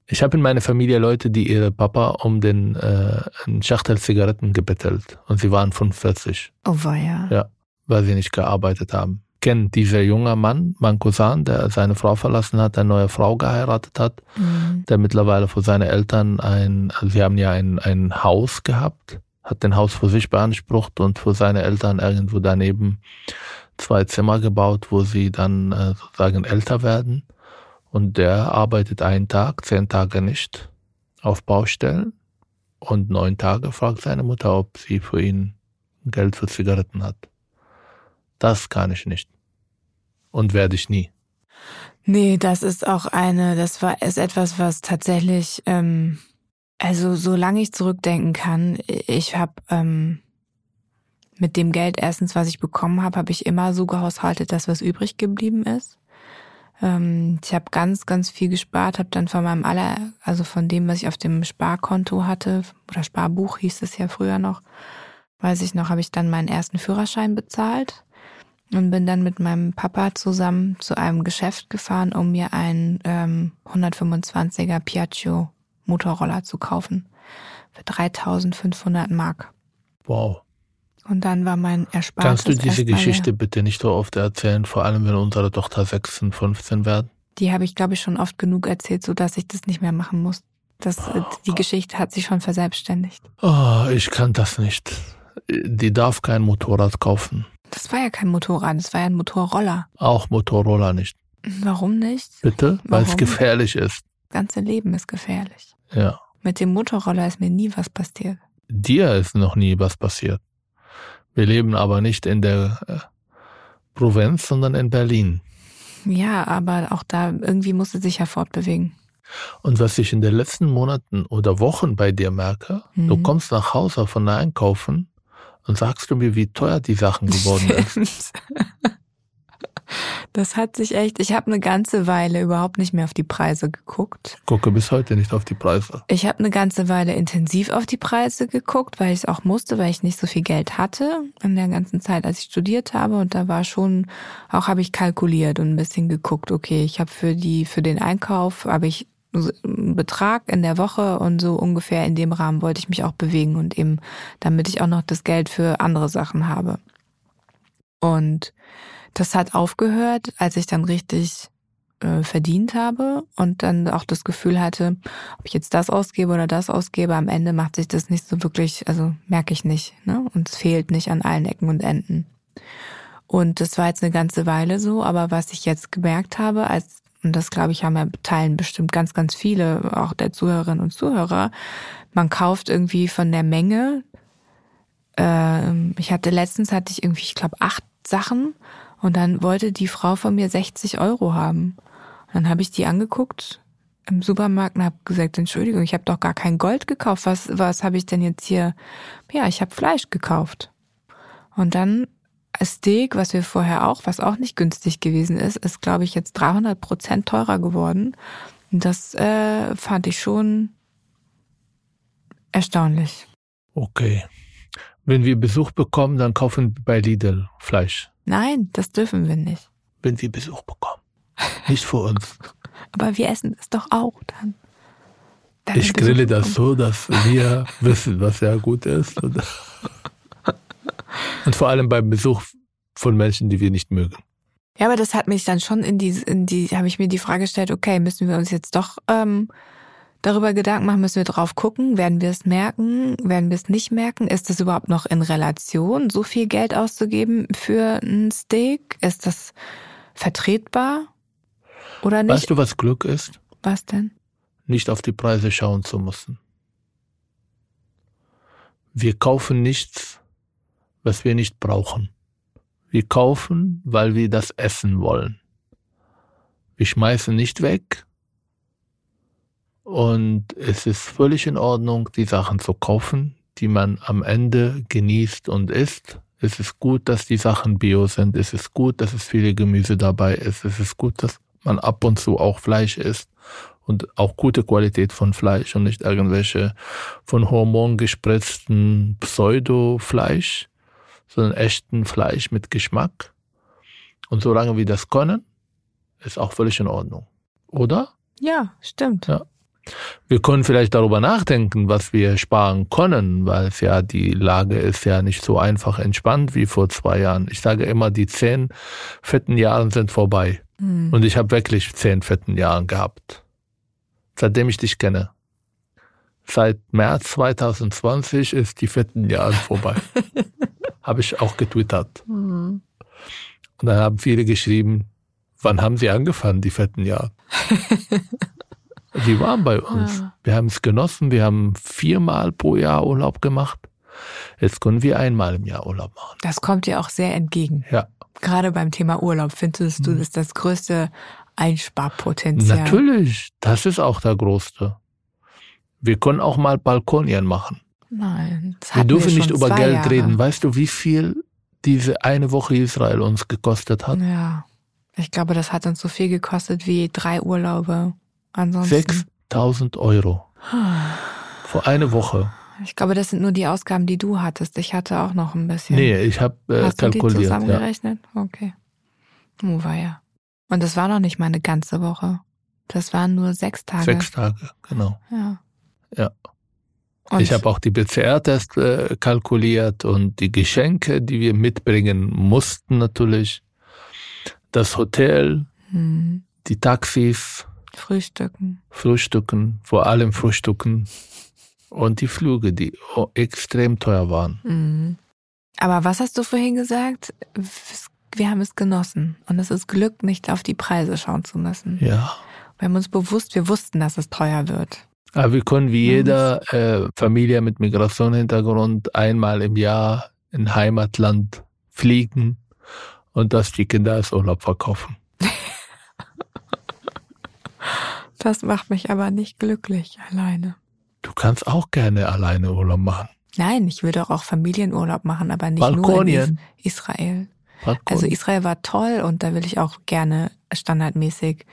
Ich habe in meiner Familie Leute, die ihre Papa um den äh, einen Schachtel Zigaretten gebettelt und sie waren 45. Oh weia. Ja, weil sie nicht gearbeitet haben. Kennt dieser junge Mann, mein Cousin, der seine Frau verlassen hat, eine neue Frau geheiratet hat, mhm. der mittlerweile für seine Eltern ein, also sie haben ja ein, ein Haus gehabt, hat den Haus für sich beansprucht und für seine Eltern irgendwo daneben zwei Zimmer gebaut, wo sie dann äh, sozusagen älter werden. Und der arbeitet einen Tag, zehn Tage nicht auf Baustellen. Und neun Tage fragt seine Mutter, ob sie für ihn Geld für Zigaretten hat. Das kann ich nicht. Und werde ich nie. Nee, das ist auch eine, das war, ist etwas, was tatsächlich, ähm, also solange ich zurückdenken kann, ich habe ähm, mit dem Geld erstens, was ich bekommen habe, habe ich immer so gehaushaltet, dass was übrig geblieben ist. Ähm, ich habe ganz, ganz viel gespart, habe dann von meinem aller, also von dem, was ich auf dem Sparkonto hatte, oder Sparbuch hieß es ja früher noch, weiß ich noch, habe ich dann meinen ersten Führerschein bezahlt und bin dann mit meinem Papa zusammen zu einem Geschäft gefahren, um mir einen ähm, 125er Piaggio Motorroller zu kaufen für 3500 Mark. Wow. Und dann war mein Erspartes. Kannst du diese Geschichte bitte nicht so oft erzählen, vor allem wenn unsere Tochter 16, 15 werden? Die habe ich, glaube ich, schon oft genug erzählt, so dass ich das nicht mehr machen muss. Das, oh, die Geschichte hat sich schon verselbstständigt. Oh, ich kann das nicht. Die darf kein Motorrad kaufen. Das war ja kein Motorrad, das war ja ein Motorroller. Auch Motorroller nicht. Warum nicht? Bitte? Weil es gefährlich ist. Das ganze Leben ist gefährlich. Ja. Mit dem Motorroller ist mir nie was passiert. Dir ist noch nie was passiert. Wir leben aber nicht in der äh, Provinz, sondern in Berlin. Ja, aber auch da irgendwie muss es sich ja fortbewegen. Und was ich in den letzten Monaten oder Wochen bei dir merke, mhm. du kommst nach Hause von Einkaufen und sagst du mir, wie teuer die Sachen geworden sind. Das hat sich echt, ich habe eine ganze Weile überhaupt nicht mehr auf die Preise geguckt. Gucke bis heute nicht auf die Preise. Ich habe eine ganze Weile intensiv auf die Preise geguckt, weil ich es auch musste, weil ich nicht so viel Geld hatte in der ganzen Zeit, als ich studiert habe. Und da war schon, auch habe ich kalkuliert und ein bisschen geguckt, okay, ich habe für die, für den Einkauf habe ich einen Betrag in der Woche und so ungefähr in dem Rahmen wollte ich mich auch bewegen und eben, damit ich auch noch das Geld für andere Sachen habe. Und das hat aufgehört, als ich dann richtig äh, verdient habe und dann auch das Gefühl hatte, ob ich jetzt das ausgebe oder das ausgebe, am Ende macht sich das nicht so wirklich, also merke ich nicht, ne? Und es fehlt nicht an allen Ecken und Enden. Und das war jetzt eine ganze Weile so, aber was ich jetzt gemerkt habe, als, und das glaube ich haben ja teilen bestimmt ganz, ganz viele, auch der Zuhörerinnen und Zuhörer, man kauft irgendwie von der Menge, äh, ich hatte letztens hatte ich irgendwie, ich glaube, acht Sachen und dann wollte die Frau von mir 60 Euro haben. Und dann habe ich die angeguckt im Supermarkt und habe gesagt, Entschuldigung, ich habe doch gar kein Gold gekauft. Was, was habe ich denn jetzt hier? Ja, ich habe Fleisch gekauft. Und dann Steak, was wir vorher auch, was auch nicht günstig gewesen ist, ist, glaube ich, jetzt 300 Prozent teurer geworden. Das äh, fand ich schon erstaunlich. Okay. Wenn wir Besuch bekommen, dann kaufen wir bei Lidl Fleisch. Nein, das dürfen wir nicht. Wenn wir Besuch bekommen. Nicht für uns. Aber wir essen es doch auch dann. Wenn Ich grille das so, dass wir wissen, was ja gut ist. Und, und vor allem beim Besuch von Menschen, die wir nicht mögen. Ja, aber das hat mich dann schon in die, in die, habe ich mir die Frage gestellt, okay, müssen wir uns jetzt doch ähm, darüber Gedanken machen, müssen wir drauf gucken, werden wir es merken, werden wir es nicht merken? Ist das überhaupt noch in Relation, so viel Geld auszugeben für ein Steak? Ist das vertretbar oder nicht? Weißt du, was Glück ist? Was denn? Nicht auf die Preise schauen zu müssen. Wir kaufen nichts, was wir nicht brauchen. Wir kaufen, weil wir das essen wollen. Wir schmeißen nicht weg. Und es ist völlig in Ordnung, die Sachen zu kaufen, die man am Ende genießt und isst. Es ist gut, dass die Sachen bio sind. Es ist gut, dass es viele Gemüse dabei ist. Es ist gut, dass man ab und zu auch Fleisch isst und auch gute Qualität von Fleisch und nicht irgendwelche von Hormon gespritzten Pseudo-Fleisch, sondern echten Fleisch mit Geschmack. Und solange wir das können, ist auch völlig in Ordnung. Oder? Ja, stimmt. Ja. Wir können vielleicht darüber nachdenken, was wir sparen können, weil es ja die Lage ist ja nicht so einfach entspannt wie vor zwei Jahren. Ich sage immer, die zehn fetten Jahren sind vorbei. Hm. Und ich habe wirklich zehn fetten Jahren gehabt. Seitdem ich dich kenne. Seit März 2020 ist die fetten Jahre vorbei. habe ich auch getwittert. Hm. Und dann haben viele geschrieben, wann haben sie angefangen, die fetten Jahre? Sie waren bei uns. Ja. Wir haben es genossen. Wir haben viermal pro Jahr Urlaub gemacht. Jetzt können wir einmal im Jahr Urlaub machen. Das kommt dir auch sehr entgegen. Ja, Gerade beim Thema Urlaub findest du, Mhm. das das größte Einsparpotenzial. natürlich. Das ist auch der größte. Wir können auch mal Balkonien machen. Nein, das Wir dürfen nicht schon über Geld Jahre. reden. Weißt du, wie viel diese eine Woche Israel uns gekostet hat? Ja, ich glaube, das hat uns so viel gekostet wie drei Urlaube. Ansonsten. 6000 Euro. Vor eine Woche. Ich glaube, das sind nur die Ausgaben, die du hattest. Ich hatte auch noch ein bisschen. Nee, ich habe äh, Hast du die kalkuliert. Ja. zusammengerechnet? Okay. Oh, war ja. Und das war noch nicht mal eine ganze Woche. Das waren nur sechs Tage. Sechs Tage, genau. Ja. Ja. Und Ich habe auch die PCR-Test äh, kalkuliert und die Geschenke, die wir mitbringen mussten natürlich. Das Hotel, hm, die Taxis, Frühstücken. Frühstücken, vor allem Frühstücken und die Flüge, die extrem teuer waren. Mhm. Aber was hast du vorhin gesagt? Wir haben es genossen. Und es ist Glück, nicht auf die Preise schauen zu müssen. Ja. Wir haben uns bewusst, wir wussten, dass es teuer wird. Aber wir können wie Mhm. jeder äh, Familie mit Migrationshintergrund einmal im Jahr in Heimatland fliegen und das die Kinder als Urlaub verkaufen. Das macht mich aber nicht glücklich alleine. Du kannst auch gerne alleine Urlaub machen. Nein, ich würde auch Familienurlaub machen, aber nicht nur in Balkonien. Is Israel. Balkon. Also Israel war toll und da will ich auch gerne standardmäßig,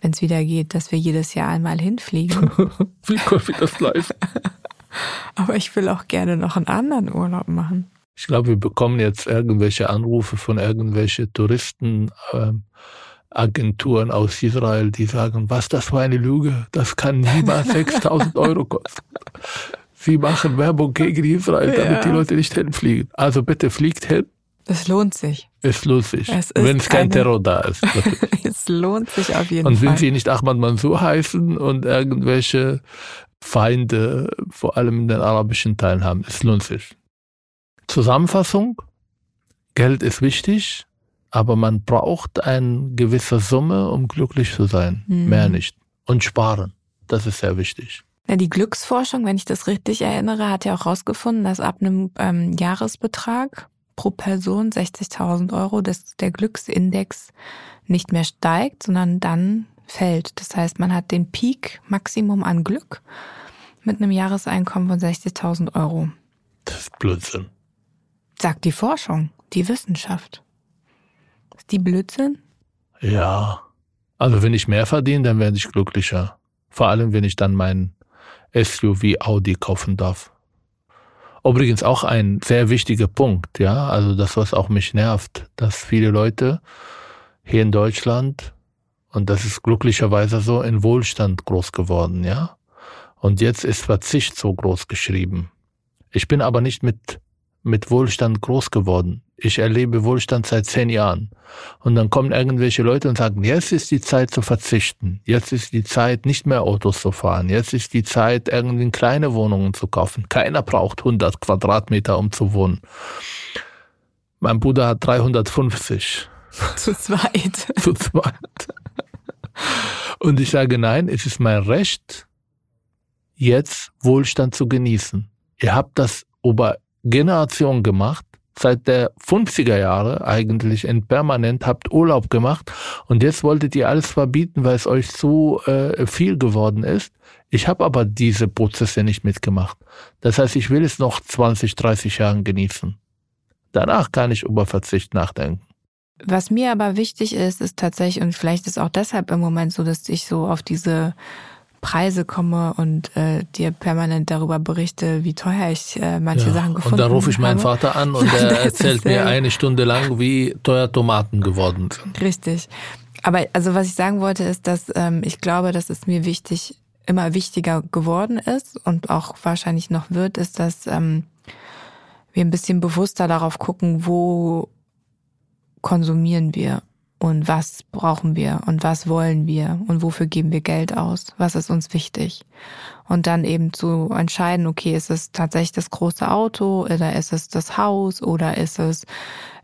wenn es wieder geht, dass wir jedes Jahr einmal hinfliegen. wie können wir das leisten? aber ich will auch gerne noch einen anderen Urlaub machen. Ich glaube, wir bekommen jetzt irgendwelche Anrufe von irgendwelche Touristen, ähm, Agenturen aus Israel, die sagen, was das für eine Lüge, das kann niemals 6000 Euro kosten. Sie machen Werbung gegen Israel, damit Ja. die Leute nicht hinfliegen. Also bitte fliegt hin, Es lohnt sich. Es ist Wenn es kein Terror da ist. Es lohnt sich auf jeden Und wenn Fall. sie nicht Ahmad Mansour heißen und irgendwelche Feinde, vor allem in den arabischen Teilen haben, es lohnt sich. Zusammenfassung, Geld ist wichtig, aber man braucht eine gewisse Summe, um glücklich zu sein. Mhm. Mehr nicht. Und sparen, das ist sehr wichtig. Ja, die Glücksforschung, wenn ich das richtig erinnere, hat ja auch herausgefunden, dass ab einem ähm, Jahresbetrag pro Person 60.000 Euro dass der Glücksindex nicht mehr steigt, sondern dann fällt. Das heißt, man hat den Peak Maximum an Glück mit einem Jahreseinkommen von 60.000 Euro. Das ist Blödsinn. Sagt die Forschung, die Wissenschaft. Die Blödsinn? Ja, Also wenn ich mehr verdiene, dann werde ich glücklicher. Vor allem, wenn ich dann mein SUV Audi kaufen darf. Übrigens auch ein sehr wichtiger Punkt, ja, also das, was auch mich nervt, dass viele Leute hier in Deutschland, und das ist glücklicherweise so, in Wohlstand groß geworden, ja. Und jetzt ist Verzicht so groß geschrieben. Ich bin aber nicht mit, mit Wohlstand groß geworden. Ich erlebe Wohlstand seit zehn Jahren. Und dann kommen irgendwelche Leute und sagen, jetzt ist die Zeit zu verzichten. Jetzt ist die Zeit, nicht mehr Autos zu fahren. Jetzt ist die Zeit, irgendwie kleine Wohnungen zu kaufen. Keiner braucht 100 Quadratmeter, um zu wohnen. Mein Bruder hat 350. Zu zweit. zu zweit. Und ich sage, nein, es ist mein Recht, jetzt Wohlstand zu genießen. Ihr habt das über Generationen gemacht, seit der 50er Jahre eigentlich in permanent, habt Urlaub gemacht und jetzt wolltet ihr alles verbieten, weil es euch zu äh, viel geworden ist. Ich habe aber diese Prozesse nicht mitgemacht. Das heißt, ich will es noch 20, 30 Jahren genießen. Danach kann ich über Verzicht nachdenken. Was mir aber wichtig ist, ist tatsächlich, und vielleicht ist auch deshalb im Moment so, dass ich so auf diese Preise komme und äh, dir permanent darüber berichte, wie teuer ich äh, manche ja, Sachen gefunden habe. Und da rufe ich meinen habe. Vater an und er erzählt mir eine Stunde lang, wie teuer Tomaten geworden sind. Richtig. Aber also was ich sagen wollte, ist, dass ähm, ich glaube, dass es mir wichtig, immer wichtiger geworden ist und auch wahrscheinlich noch wird, ist, dass ähm, wir ein bisschen bewusster darauf gucken, wo konsumieren wir und was brauchen wir und was wollen wir und wofür geben wir Geld aus, was ist uns wichtig. Und dann eben zu entscheiden, okay, ist es tatsächlich das große Auto oder ist es das Haus oder ist es,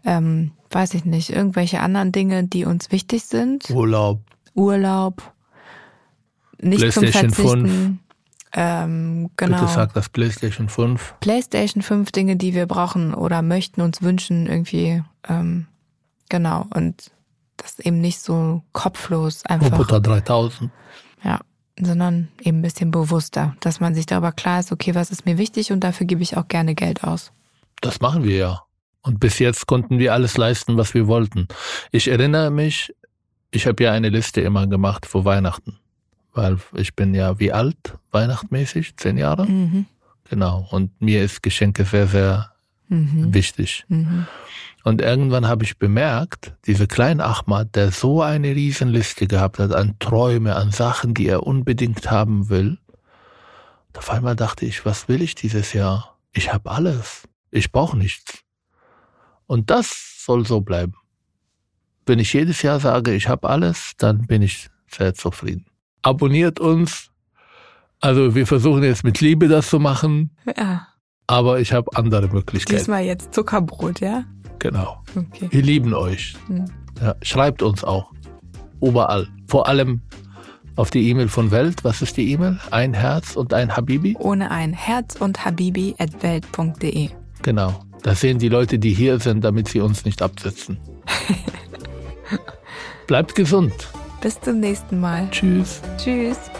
ähm, weiß ich nicht, irgendwelche anderen Dinge, die uns wichtig sind. Urlaub. Urlaub. Nicht zum Verzichten. Ähm, genau. Bitte sag das PlayStation 5. PlayStation 5 Dinge, die wir brauchen oder möchten, uns wünschen, irgendwie. Ähm, genau. Und das eben nicht so kopflos einfach. Roboter 3000. Ja, sondern eben ein bisschen bewusster, dass man sich darüber klar ist, okay, was ist mir wichtig und dafür gebe ich auch gerne Geld aus. Das machen wir ja. Und bis jetzt konnten wir alles leisten, was wir wollten. Ich erinnere mich, ich habe ja eine Liste immer gemacht vor Weihnachten, weil ich bin ja wie alt, weihnachtmäßig, zehn Jahre. Mhm. Genau. Und mir ist Geschenke sehr, sehr mhm. wichtig. Mhm. Und irgendwann habe ich bemerkt, dieser kleine Ahmad, der so eine Riesenliste gehabt hat an Träume, an Sachen, die er unbedingt haben will. Und auf einmal dachte ich, was will ich dieses Jahr? Ich habe alles. Ich brauche nichts. Und das soll so bleiben. Wenn ich jedes Jahr sage, ich habe alles, dann bin ich sehr zufrieden. Abonniert uns. Also wir versuchen jetzt mit Liebe das zu machen. Ja. Aber ich habe andere Möglichkeiten. Diesmal jetzt Zuckerbrot, ja? Genau. Okay. Wir lieben euch. Mhm. Ja, schreibt uns auch. Überall. Vor allem auf die E-Mail von Welt. Was ist die E-Mail? Ein Herz und ein Habibi? Ohne ein Herz und Habibi at welt.de. Genau. Das sehen die Leute, die hier sind, damit sie uns nicht absetzen. Bleibt gesund. Bis zum nächsten Mal. Tschüss. Tschüss.